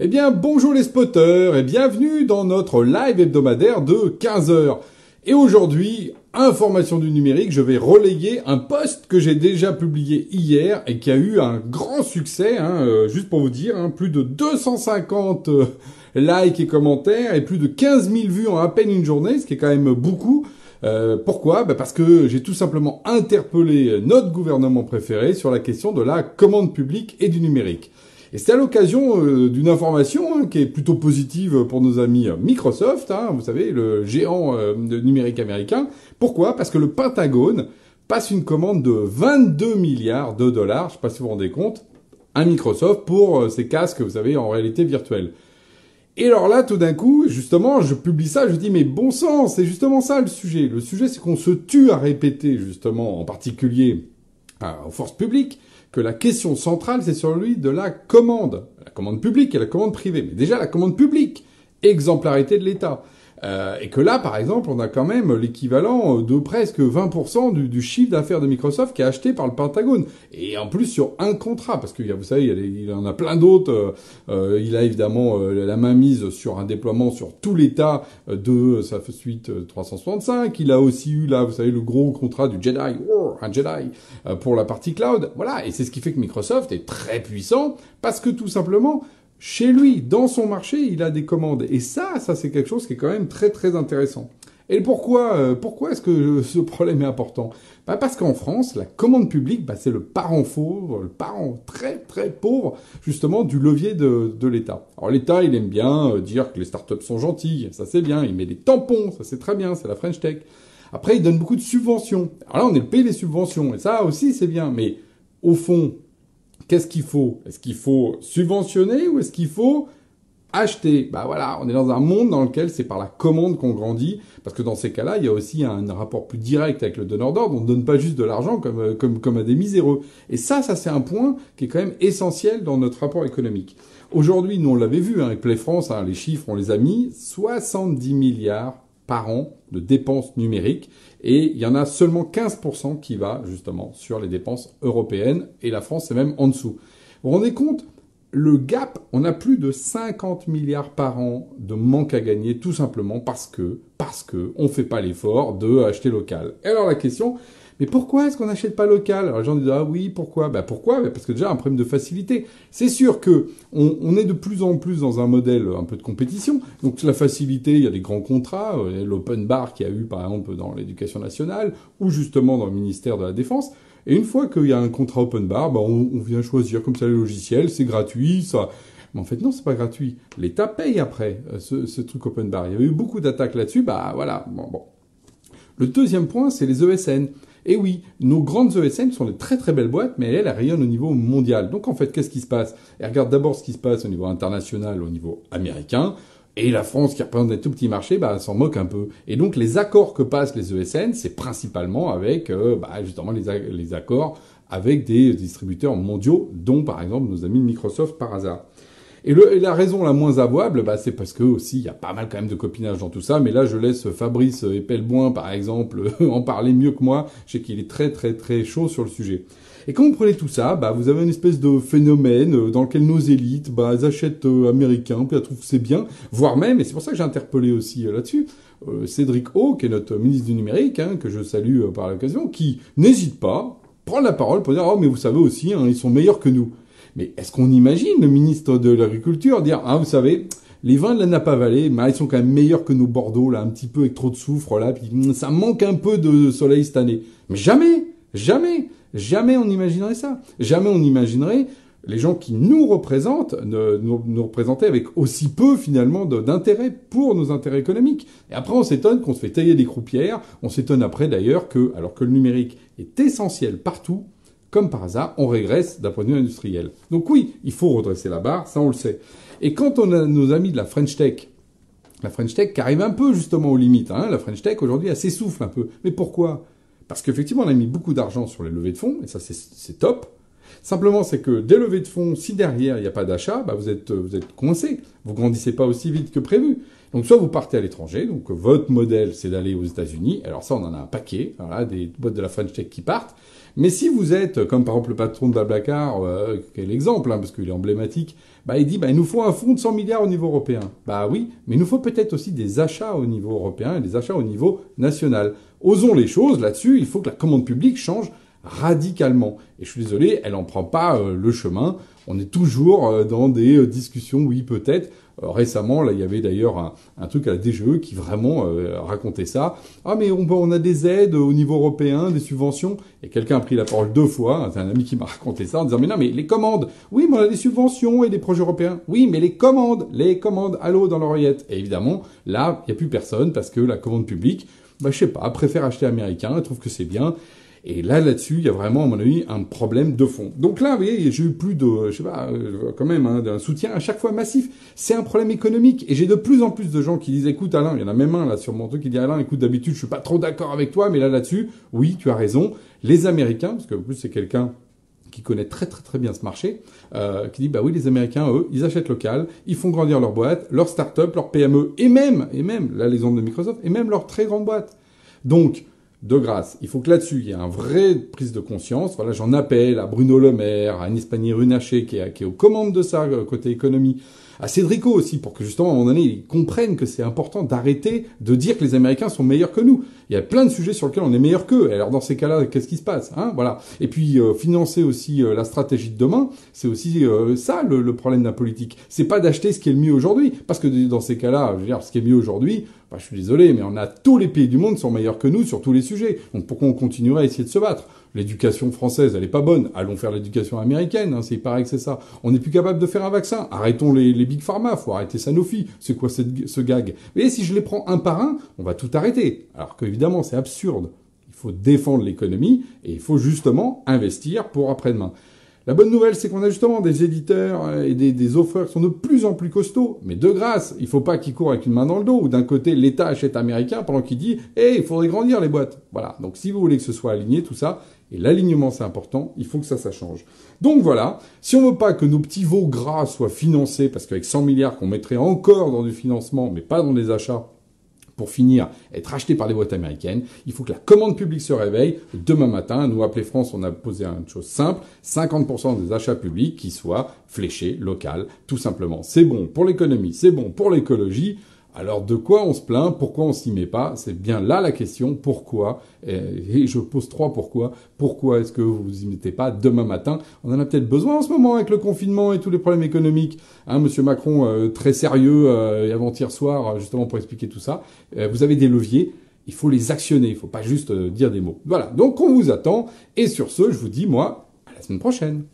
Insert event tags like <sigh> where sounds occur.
Eh bien, bonjour les spotters et bienvenue dans notre live hebdomadaire de 15 heures. Et aujourd'hui, information du numérique, je vais relayer un post que j'ai déjà publié hier et qui a eu un grand succès, hein, euh, juste pour vous dire, hein, plus de 250 euh, likes et commentaires et plus de 15 000 vues en à peine une journée, ce qui est quand même beaucoup. Euh, pourquoi? Bah Parce que j'ai tout simplement interpellé notre gouvernement préféré sur la question de la commande publique et du numérique. Et c'est à l'occasion euh, d'une information hein, qui est plutôt positive pour nos amis Microsoft, hein, vous savez, le géant euh, numérique américain. Pourquoi? Parce que le Pentagone passe une commande de 22 milliards de dollars, je sais pas si vous vous rendez compte, à Microsoft pour euh, ces casques, vous savez, en réalité virtuelle. Et alors là, tout d'un coup, justement, je publie ça, je dis, mais bon sang, c'est justement ça le sujet. Le sujet, c'est qu'on se tue à répéter, justement, en particulier aux forces publiques, que la question centrale, c'est sur lui de la commande. La commande publique et la commande privée. Mais déjà, la commande publique, exemplarité de l'État. Euh, et que là, par exemple, on a quand même l'équivalent de presque 20% du, du, chiffre d'affaires de Microsoft qui est acheté par le Pentagone. Et en plus sur un contrat, parce que vous savez, il, y en a plein d'autres. Euh, euh, il a évidemment la main mise sur un déploiement sur tout l'État de sa suite 365. Il a aussi eu là, vous savez, le gros contrat du Jedi, un Jedi, pour la partie cloud. Voilà, et c'est ce qui fait que Microsoft est très puissant, parce que tout simplement, chez lui, dans son marché, il a des commandes. Et ça, ça c'est quelque chose qui est quand même très très intéressant. Et pourquoi, euh, pourquoi est-ce que <laughs> ce problème est important? Bah Parce qu'en France, la commande publique, bah, c'est le parent pauvre, le parent très très pauvre, justement, du levier de, de l'État. Alors l'État, il aime bien euh, dire que les startups sont gentilles, ça c'est bien, il met des tampons, ça c'est très bien, c'est la French Tech. Après, il donne beaucoup de subventions. Alors là, on est le pays des subventions, et ça aussi c'est bien, mais au fond, qu'est-ce qu'il faut? Est-ce qu'il faut subventionner ou est-ce qu'il faut acheter? Bah voilà, on est dans un monde dans lequel c'est par la commande qu'on grandit, parce que dans ces cas-là, il y a aussi un rapport plus direct avec le donneur d'ordre. On ne donne pas juste de l'argent comme, euh, comme, comme à des miséreux. Et ça, ça c'est un point qui est quand même essentiel dans notre rapport économique. Aujourd'hui, nous on l'avait vu hein, avec Play France, hein, les chiffres on les a mis, 70 milliards par an de dépenses numériques et il y en a seulement 15% qui va justement sur les dépenses européennes et la France est même en dessous. Vous vous rendez compte le gap, on a plus de 50 milliards par an de manque à gagner tout simplement parce que parce que on fait pas l'effort de acheter local. Et alors la question, mais pourquoi est-ce qu'on n'achète pas local? Alors les gens disent ah oui pourquoi? Ben pourquoi? Parce que déjà un problème de facilité. C'est sûr que on, est de plus en plus dans un modèle un peu de compétition. Donc la facilité, il y a des grands contrats, euh, l'open bar qui a eu par exemple dans l'éducation nationale ou justement dans le ministère de la Défense. Et une fois qu'il y a un contrat open bar, ben on, vient choisir comme ça le logiciel, c'est gratuit, ça. Mais en fait, non, c'est pas gratuit. L'État paye après euh, ce, ce, truc open bar. Il y a eu beaucoup d'attaques là-dessus. Bah voilà. Bon, bon. Le deuxième point, c'est les ESN. Et oui, nos grandes ESN sont des très très belles boîtes, mais elles, elles rayonnent au niveau mondial. Donc en fait, qu'est-ce qui se passe? Elles regardent d'abord ce qui se passe au niveau international, au niveau américain. Et la France, qui représente des tout petits marchés, bah, s'en moque un peu. Et donc, les accords que passent les ESN, c'est principalement avec, euh, bah, justement, les, les accords avec des distributeurs mondiaux, dont, par exemple, nos amis de Microsoft par hasard. Et, la raison la moins avouable, bah, c'est parce que aussi il y a pas mal quand même de copinage dans tout ça. Mais là, je laisse Fabrice Epelboin, par exemple, <laughs> en parler mieux que moi. Je sais qu'il est très très très chaud sur le sujet. Et quand vous prenez tout ça, bah, vous avez une espèce de phénomène euh, dans lequel nos élites, bah, elles achètent euh, américains, puis elles trouvent c'est bien, voire même, et c'est pour ça que j'ai interpellé aussi euh, là-dessus, Cédric O, qui est notre ministre du numérique, hein, que je salue par l'occasion, qui n'hésite pas, prendre la parole pour dire, oh, mais vous savez aussi, hein, ils sont meilleurs que nous. Mais est-ce qu'on imagine le ministre de l'Agriculture dire ah vous savez les vins de la Napa Valley, bah, ils sont quand même meilleurs que nos Bordeaux là, un petit peu avec trop de soufre là, puis hum, ça manque un peu de soleil cette année. Mais jamais, jamais, jamais on imaginerait ça. Jamais on imaginerait les gens qui nous représentent nous, nous représenter avec aussi peu finalement d'intérêt pour nos intérêts économiques. Et après on s'étonne qu'on se fait tailler des croupières, on s'étonne après d'ailleurs que, alors que le numérique est essentiel partout, comme par hasard, on régresse d'un point de vue industriel. Donc oui, il faut redresser la barre, ça on le sait. Et quand on a nos amis de la French Tech, la French Tech qui arrive un peu justement aux limites, hein, la French Tech aujourd'hui elle s'essouffle un peu. Mais pourquoi? Parce qu'effectivement on a mis beaucoup d'argent sur les levées de fonds, et ça c'est top. Simplement, c'est que des levées de fonds, si derrière il n'y a pas d'achat, bah vous êtes vous êtes coincé. Vous grandissez pas aussi vite que prévu. Donc soit vous partez à l'étranger, donc votre modèle c'est d'aller aux États-Unis. Alors ça on en a un paquet, voilà, des boîtes de la French Tech qui partent. Mais si vous êtes, comme par exemple le patron de Blablacar, euh, qui est l'exemple, hein, parce qu'il est emblématique, bah, il dit bah, il nous faut un fonds de 100 milliards au niveau européen. Bah oui, mais il nous faut peut-être aussi des achats au niveau européen et des achats au niveau national. Osons les choses là-dessus, il faut que la commande publique change radicalement. Et je suis désolé, elle n'en prend pas euh, le chemin. On est toujours euh, dans des euh, discussions, oui peut-être. récemment, là, il y avait d'ailleurs un, truc à la DGE qui vraiment racontait ça. Ah mais on, on, a des aides au niveau européen, des subventions. Et quelqu'un a pris la parole deux fois. C'est un ami qui m'a raconté ça en disant mais non mais les commandes. Oui mais on a des subventions et des projets européens. Oui mais les commandes, les commandes. Allô dans l'oreillette. Et évidemment là, il n'y a plus personne parce que la commande publique, bah je sais pas, préfère acheter américain. Elle trouve que c'est bien. Et là, là-dessus, il y a vraiment, à mon avis, un problème de fond. Donc là, vous voyez, j'ai eu plus de, je sais pas, euh, quand même, hein, d'un soutien à chaque fois massif. C'est un problème économique. Et j'ai de plus en plus de gens qui disent, écoute, Alain, il y en a même un là sur mon truc qui dit, Alain, écoute, d'habitude, je suis pas trop d'accord avec toi, mais là, là-dessus, oui, tu as raison. Les Américains, parce que en plus, c'est quelqu'un qui connaît très très très bien ce marché, euh, qui dit bah oui les Américains eux ils achètent local, ils font grandir leur boîte, leur start-up, leur PME et même et même là les ondes de Microsoft et même leur très grande boîte. Donc de grâce. Il faut que là-dessus, il y ait un vrai prise de conscience. Voilà, j'en appelle à Bruno Le Maire, à Agnès Pannier-Runacher, qui, qui est aux commandes de ça, euh, côté économie, à Cédrico aussi, pour que justement, à un moment donné, ils comprennent que c'est important d'arrêter de dire que les Américains sont meilleurs que nous. Il y a plein de sujets sur lesquels on est meilleur qu'eux. Alors dans ces cas-là, qu'est-ce qui se passe hein Voilà. Et puis euh, financer aussi euh, la stratégie de demain, c'est aussi ça le, le, problème la politique. C'est pas d'acheter ce qui est le mieux aujourd'hui, parce que dans ces cas-là, je veux dire, ce qui est mieux aujourd'hui, bah, je suis désolé, mais on a tous les pays du monde sont meilleurs que nous sur tous les sujets. Donc pourquoi on continuerait à essayer de se battre? L'éducation française, elle est pas bonne. Allons faire l'éducation américaine, hein, c'est pareil que c'est ça. On n'est plus capable de faire un vaccin. Arrêtons les, big pharma, faut arrêter Sanofi. C'est quoi ce gag? Et si je les prends un par un, on va tout arrêter. Alors qu'évidemment, c'est absurde. Il faut défendre l'économie et il faut justement investir pour après-demain. La bonne nouvelle, c'est qu'on a justement des éditeurs et des, des, offreurs qui sont de plus en plus costauds. Mais de grâce, il faut pas qu'ils courent avec une main dans le dos. Ou d'un côté, l'État achète américain pendant qu'il dit « Eh, il faudrait grandir les boîtes ». Voilà. Donc si vous voulez que ce soit aligné, tout ça, et l'alignement c'est important, il faut que ça, ça change. Donc voilà, si on veut pas que nos petits veaux gras soient financés, parce qu'avec 100 milliards qu'on mettrait encore dans du financement, mais pas dans des achats, pour finir, être acheté par les boîtes américaines. Il faut que la commande publique se réveille. Demain matin, nous, Appeler France, on a posé une chose simple, 50% des achats publics qui soient fléchés, local, tout simplement. C'est bon pour l'économie, c'est bon pour l'écologie. Alors de quoi on se plaint? Pourquoi on s'y met pas? C'est bien là la question. Pourquoi? Et je pose trois pourquoi. Pourquoi est-ce que vous vous y mettez pas demain matin? On en a peut-être besoin en ce moment avec le confinement et tous les problèmes économiques. Hein, Monsieur Macron, euh, très sérieux euh, avant-hier soir, justement pour expliquer tout ça. Euh, vous avez des leviers. Il faut les actionner. Il faut pas juste dire des mots. Voilà. Donc on vous attend. Et sur ce, je vous dis moi à la semaine prochaine.